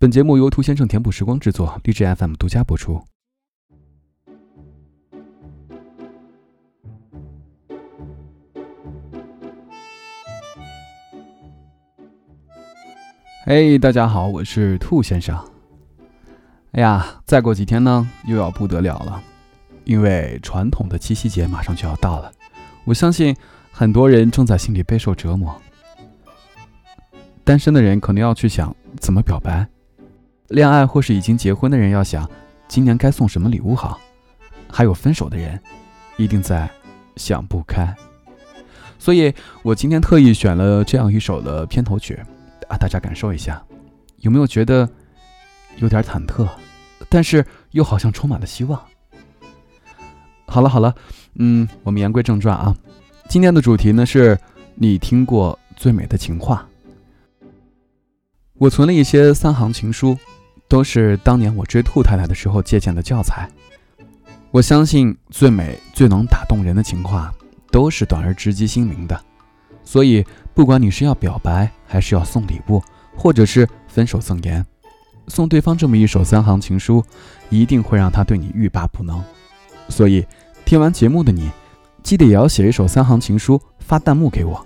本节目由兔先生填补时光制作，荔枝 FM 独家播出。嘿，大家好，我是兔先生。哎呀，再过几天呢，又要不得了了，因为传统的七夕节马上就要到了。我相信很多人正在心里备受折磨。单身的人可能要去想怎么表白。恋爱或是已经结婚的人要想，今年该送什么礼物好；还有分手的人，一定在想不开。所以我今天特意选了这样一首的片头曲，啊，大家感受一下，有没有觉得有点忐忑，但是又好像充满了希望？好了好了，嗯，我们言归正传啊，今天的主题呢是你听过最美的情话。我存了一些三行情书。都是当年我追兔太太的时候借鉴的教材。我相信最美、最能打动人的情话，都是短而直击心灵的。所以，不管你是要表白，还是要送礼物，或者是分手赠言，送对方这么一首三行情书，一定会让他对你欲罢不能。所以，听完节目的你，记得也要写一首三行情书发弹幕给我，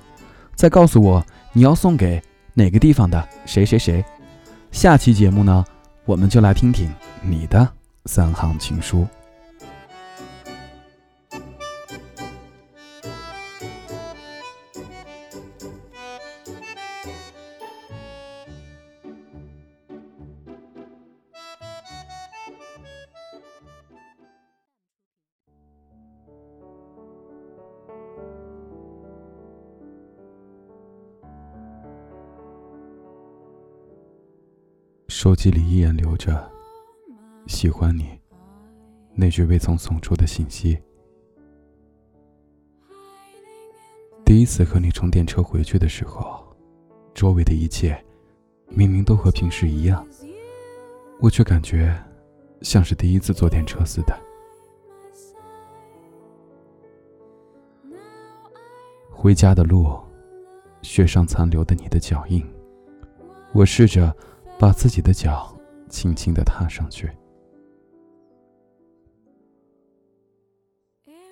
再告诉我你要送给哪个地方的谁谁谁。下期节目呢？我们就来听听你的三行情书。手机里依然留着“喜欢你”那句未曾送出的信息。第一次和你乘电车回去的时候，周围的一切明明都和平时一样，我却感觉像是第一次坐电车似的。回家的路，雪上残留的你的脚印，我试着。把自己的脚轻轻的踏上去，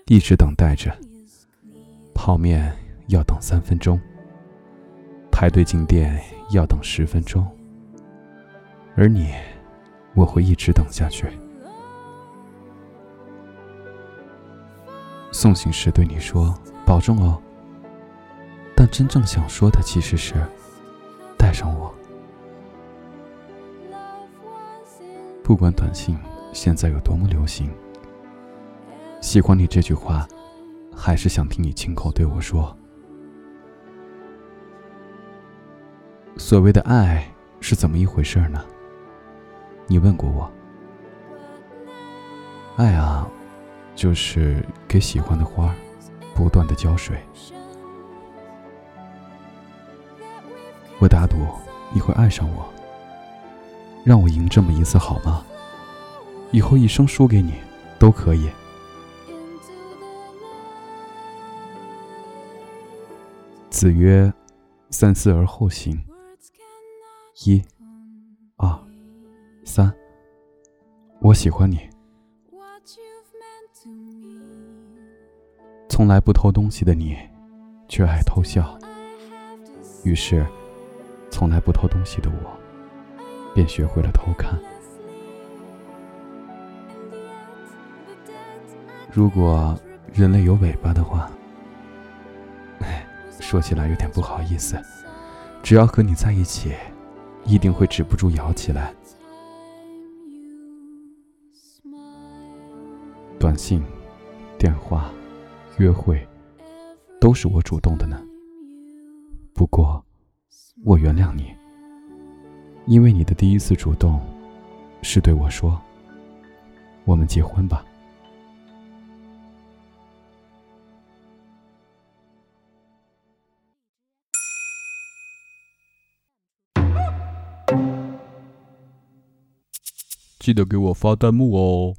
一直等待着。泡面要等三分钟，排队进店要等十分钟，而你，我会一直等下去。送行时对你说保重哦，但真正想说的其实是带上我。不管短信现在有多么流行，喜欢你这句话，还是想听你亲口对我说。所谓的爱是怎么一回事呢？你问过我。爱啊，就是给喜欢的花不断的浇水。我打赌你会爱上我。让我赢这么一次好吗？以后一生输给你都可以。子曰：“三思而后行。”一、二、三。我喜欢你。从来不偷东西的你，却爱偷笑。于是，从来不偷东西的我。便学会了偷看。如果人类有尾巴的话，哎，说起来有点不好意思。只要和你在一起，一定会止不住摇起来。短信、电话、约会，都是我主动的呢。不过，我原谅你。因为你的第一次主动，是对我说：“我们结婚吧。”记得给我发弹幕哦。